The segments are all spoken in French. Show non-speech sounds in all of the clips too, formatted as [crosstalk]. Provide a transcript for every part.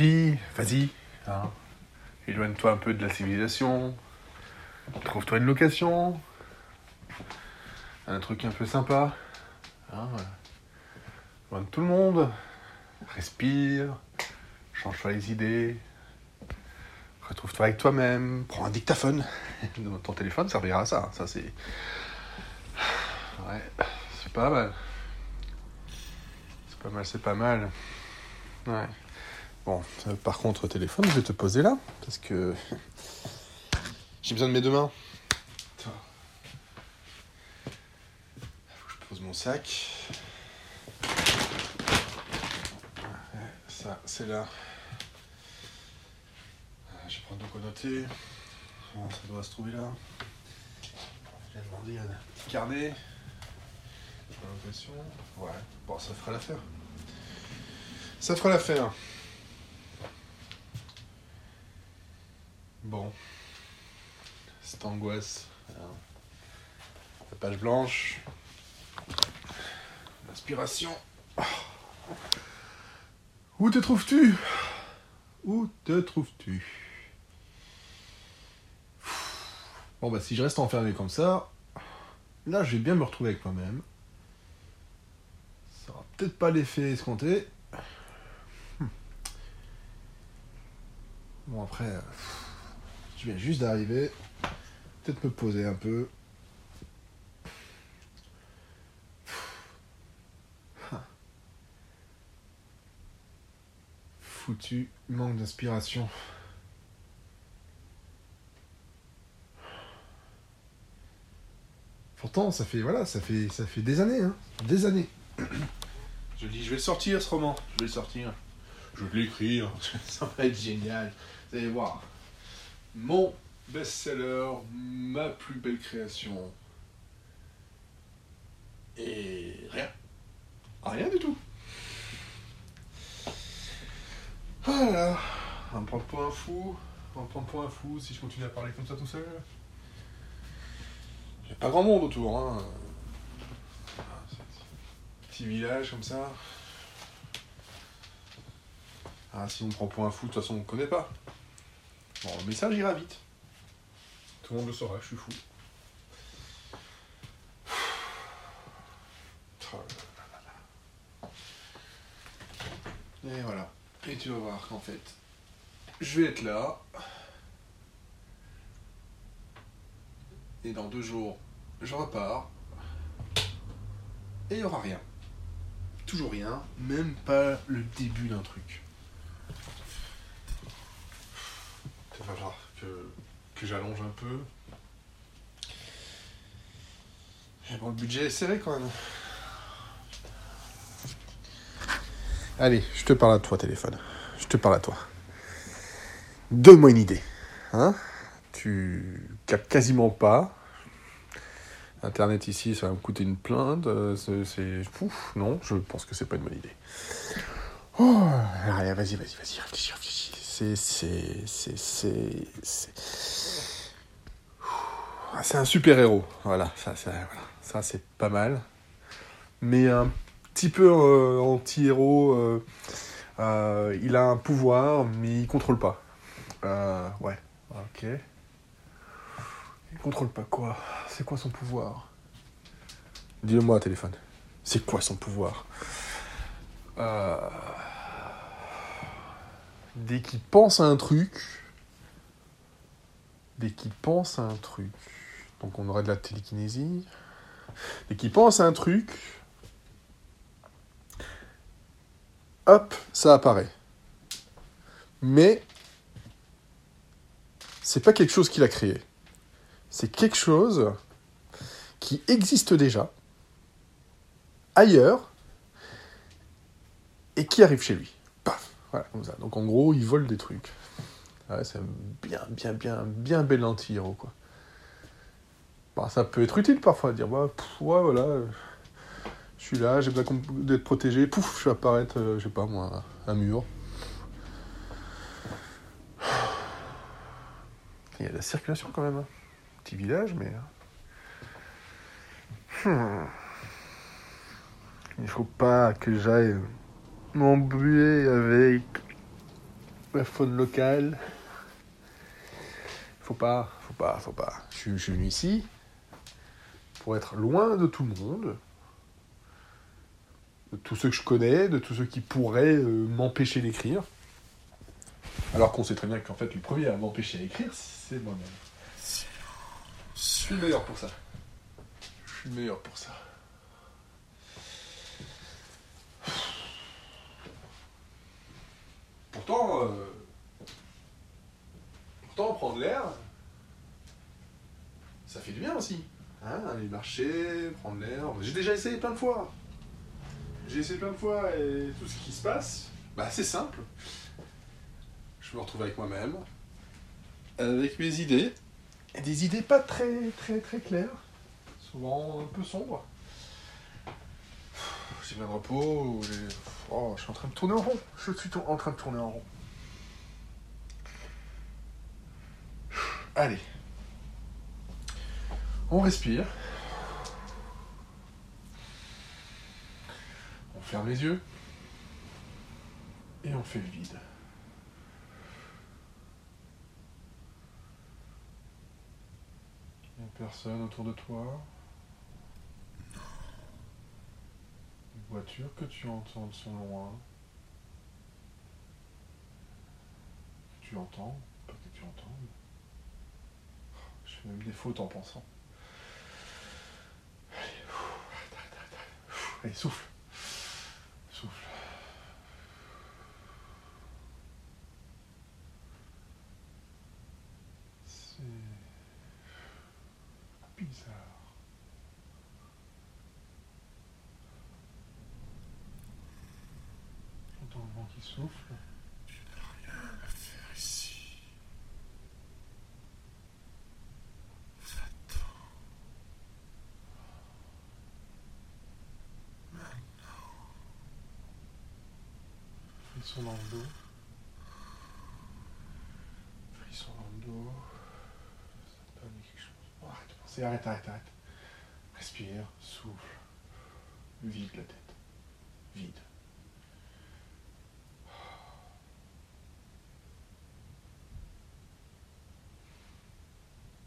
vas-y, hein. éloigne-toi un peu de la civilisation, trouve-toi une location, un truc un peu sympa, hein, loin de tout le monde, respire, change-toi les idées, retrouve-toi avec toi-même, prends un dictaphone, [laughs] ton téléphone servira à ça, ça c'est... Ouais, c'est pas mal. C'est pas mal, c'est pas mal. Ouais. Bon, euh, par contre, téléphone, je vais te poser là, parce que [laughs] j'ai besoin de mes deux mains. Attends. Faut que je pose mon sac. Ça, c'est là. Je vais prendre quoi noter. Bon, ça doit se trouver là. J'ai demandé un petit carnet. Ouais, bon, ça fera l'affaire. Ça fera l'affaire. Bon. Cette angoisse. La page blanche. L'inspiration. Où te trouves-tu? Où te trouves-tu? Bon bah si je reste enfermé comme ça, là je vais bien me retrouver avec moi-même. Ça aura peut-être pas l'effet escompté. Bon après, je viens juste d'arriver. Peut-être me poser un peu. Ah. Foutu manque d'inspiration. Pourtant, ça fait voilà, ça fait ça fait des années, hein, des années. [coughs] Je dis, je vais le sortir ce roman, je vais le sortir. Je vais l'écrire, [laughs] ça va être génial. Vous allez voir. Mon best-seller, ma plus belle création. Et rien. Rien du tout. Voilà. On me prendre pour un fou. On me prendre pour un fou si je continue à parler comme ça tout seul. Il n'y a pas grand monde autour. Hein. Petit village comme ça. Ah, si on me prend pour un fou, de toute façon, on ne connaît pas. Bon, le message ira vite. Tout le monde le saura, je suis fou. [sighs] Et voilà. Et tu vas voir qu'en fait, je vais être là. Et dans deux jours, je repars. Et il n'y aura rien. Toujours rien, même pas le début d'un truc. Il va falloir que, que j'allonge un peu. Et bon, le budget est serré quand même. Allez, je te parle à toi, téléphone. Je te parle à toi. Donne-moi une idée. Hein tu captes quasiment pas. Internet ici, ça va me coûter une plainte. euh, C'est. non, je pense que c'est pas une bonne idée. Oh, allez, vas-y, vas-y, vas-y, réfléchis, réfléchis. C'est. C'est. Un super-héros. Voilà, ça, ça, ça c'est pas mal. Mais un petit peu euh, anti-héros. euh, euh, il a un pouvoir, mais il contrôle pas. Ouais, ok. Il contrôle pas quoi? C'est quoi son pouvoir? Dis-le-moi, téléphone. C'est quoi son pouvoir? Dès qu'il pense à un truc, dès qu'il pense à un truc, donc on aurait de la télékinésie. Dès qu'il pense à un truc, hop, ça apparaît. Mais c'est pas quelque chose qu'il a créé. C'est quelque chose qui existe déjà ailleurs et qui arrive chez lui. Voilà, comme ça. Donc en gros, il vole des trucs. Ouais, c'est bien, bien, bien, bien bel anti-héros, quoi. Bah, ça peut être utile parfois, dire, bah, ouais, voilà, euh, je suis là, j'ai besoin d'être protégé, pouf, je vais apparaître, euh, je sais pas moi, un mur. Il y a de la circulation quand même. hein. Petit village, mais. Hmm. Il faut pas que j'aille m'embuer avec la faune locale. Faut pas, faut pas, faut pas. Je, suis- venu ici pour être loin de tout le monde, de tous ceux que je connais, de tous ceux qui pourraient euh, m'empêcher d'écrire. Alors qu'on sait très bien qu'en fait, le premier à m'empêcher d'écrire, c'est moi-même. Je suis le meilleur pour ça. Je suis le meilleur pour ça. Pourtant, euh, pourtant prendre l'air, ça fait du bien aussi. Hein, aller marcher, prendre l'air. J'ai déjà essayé plein de fois. J'ai essayé plein de fois et tout ce qui se passe, bah c'est simple. Je me retrouve avec moi-même, avec mes idées, des idées pas très très très claires, souvent un peu sombres. J'ai besoin de repos, oh, je suis en train de tourner en rond. Je suis en train de tourner en rond. Allez. On respire. On ferme les yeux. Et on fait le vide. Il n'y a personne autour de toi. Les voitures que tu entends sont loin. Tu entends, pas que tu entends. Je fais même des fautes en pensant. Allez, ouf, arrête, arrête, arrête, arrête. Ouf, Allez, souffle. Souffle. C'est bizarre. J'entends le vent qui souffle. Frisson dans le dos. Frisson dans le dos. Ça donne quelque chose. Oh, arrête de penser, arrête, arrête, arrête. Respire, souffle. Vide la tête. Vide.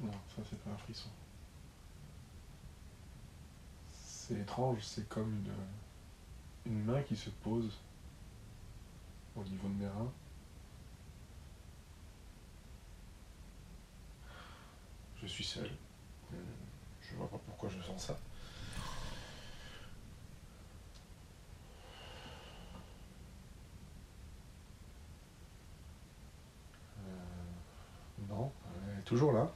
Non, ça c'est pas un frisson. C'est étrange, c'est comme une, une main qui se pose au niveau de mes reins. Je suis seul. Je vois pas pourquoi je sens ça. Euh, non, elle est toujours là.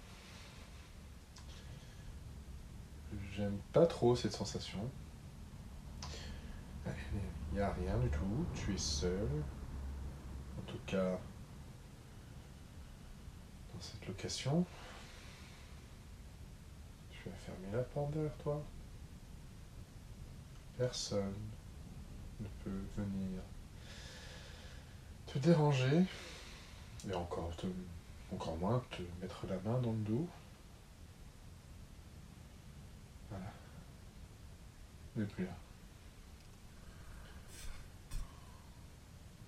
J'aime pas trop cette sensation. Il n'y a rien du tout, tu es seul. En tout cas, dans cette location. Tu as fermé la porte derrière toi. Personne ne peut venir te déranger. Et encore, te- encore moins te mettre la main dans le dos. Voilà. Il n'est plus là.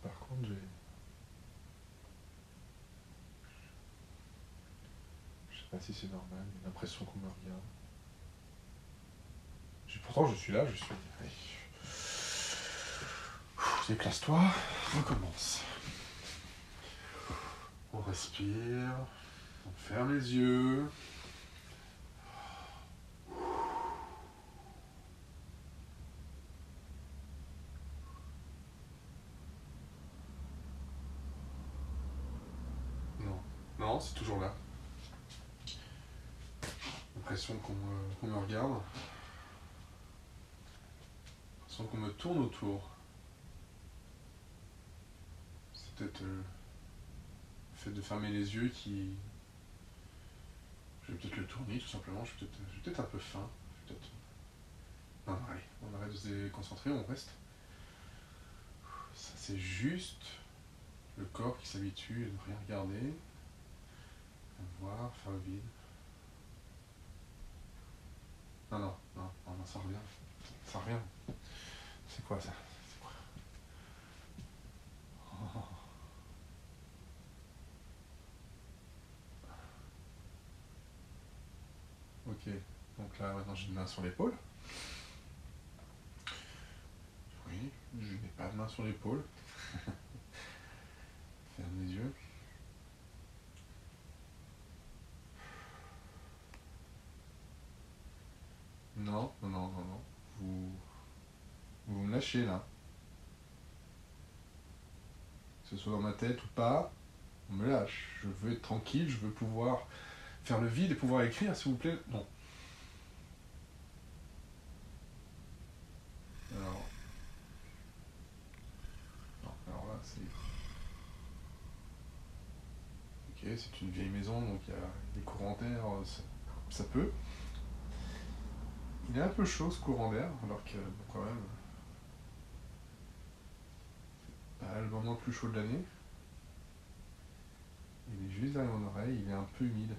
Par contre, j'ai. Je sais si c'est normal, l'impression qu'on me regarde. Pourtant, je suis là, je suis. Déplace-toi, recommence. On respire, on ferme les yeux. Non, non, c'est toujours là. L'impression qu'on me, regarde. L'impression qu'on me tourne autour. C'est peut-être euh, le fait de fermer les yeux qui. Je vais peut-être le tourner tout simplement. Je suis peut-être un peu faim. Je vais Non, allez, on arrête de se déconcentrer, on reste. Ça, c'est juste le corps qui s'habitue à ne rien regarder, à voir, faire le vide. Non, non, non, non, non, ça revient. Ça revient. C'est quoi ça? C'est quoi? Oh. Ok, donc là maintenant j'ai une main sur l'épaule. Oui, je n'ai pas de main sur l'épaule. [laughs] Ferme les yeux. Non, non, non, non. Vous, vous me lâchez là. Que ce soit dans ma tête ou pas, on me lâche. Je veux être tranquille, je veux pouvoir faire le vide et pouvoir écrire, s'il vous plaît. Non. Alors. Non, alors là, c'est. Ok, c'est une vieille maison, donc il y a des courants d'air, ça peut. Il est un peu chaud ce courant d'air, alors que bon, quand même. Pas le moment le plus chaud de l'année. Il est juste derrière mon oreille, il est un peu humide.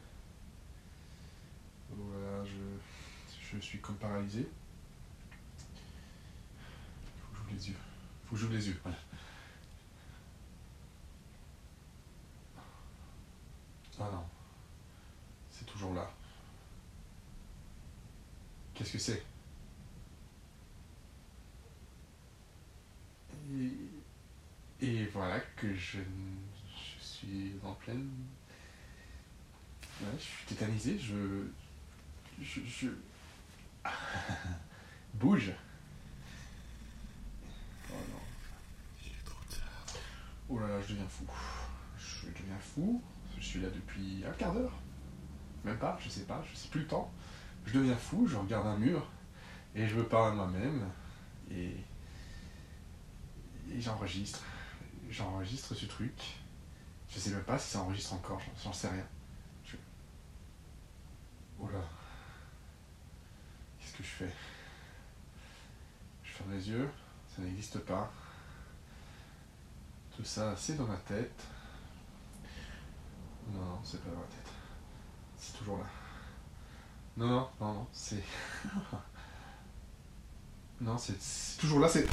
Voilà, je, je suis comme paralysé. Faut que j'ouvre les yeux. Faut que j'ouvre les yeux, voilà. Ah non. C'est toujours là. Qu'est-ce que c'est? Et, et voilà que je, je suis en pleine. Ouais, je suis tétanisé, je. Je. je... [laughs] Bouge Oh non. Il est trop tard. Oh là là, je deviens fou. Je deviens fou. Je suis là depuis un quart d'heure. Même pas, je sais pas, je sais plus le temps. Je deviens fou, je regarde un mur et je me parle à moi-même et, j'enregistre. J'enregistre ce truc. Je sais même pas si ça enregistre encore, j'en- j'en sais rien. Je... Oh là. Qu'est-ce que je fais? Je ferme les yeux, ça n'existe pas. Tout ça, c'est dans ma tête. Non, non, c'est pas dans ma tête. C'est toujours là. Non, non, non, non, c'est. [laughs] non, c'est toujours là, c'est.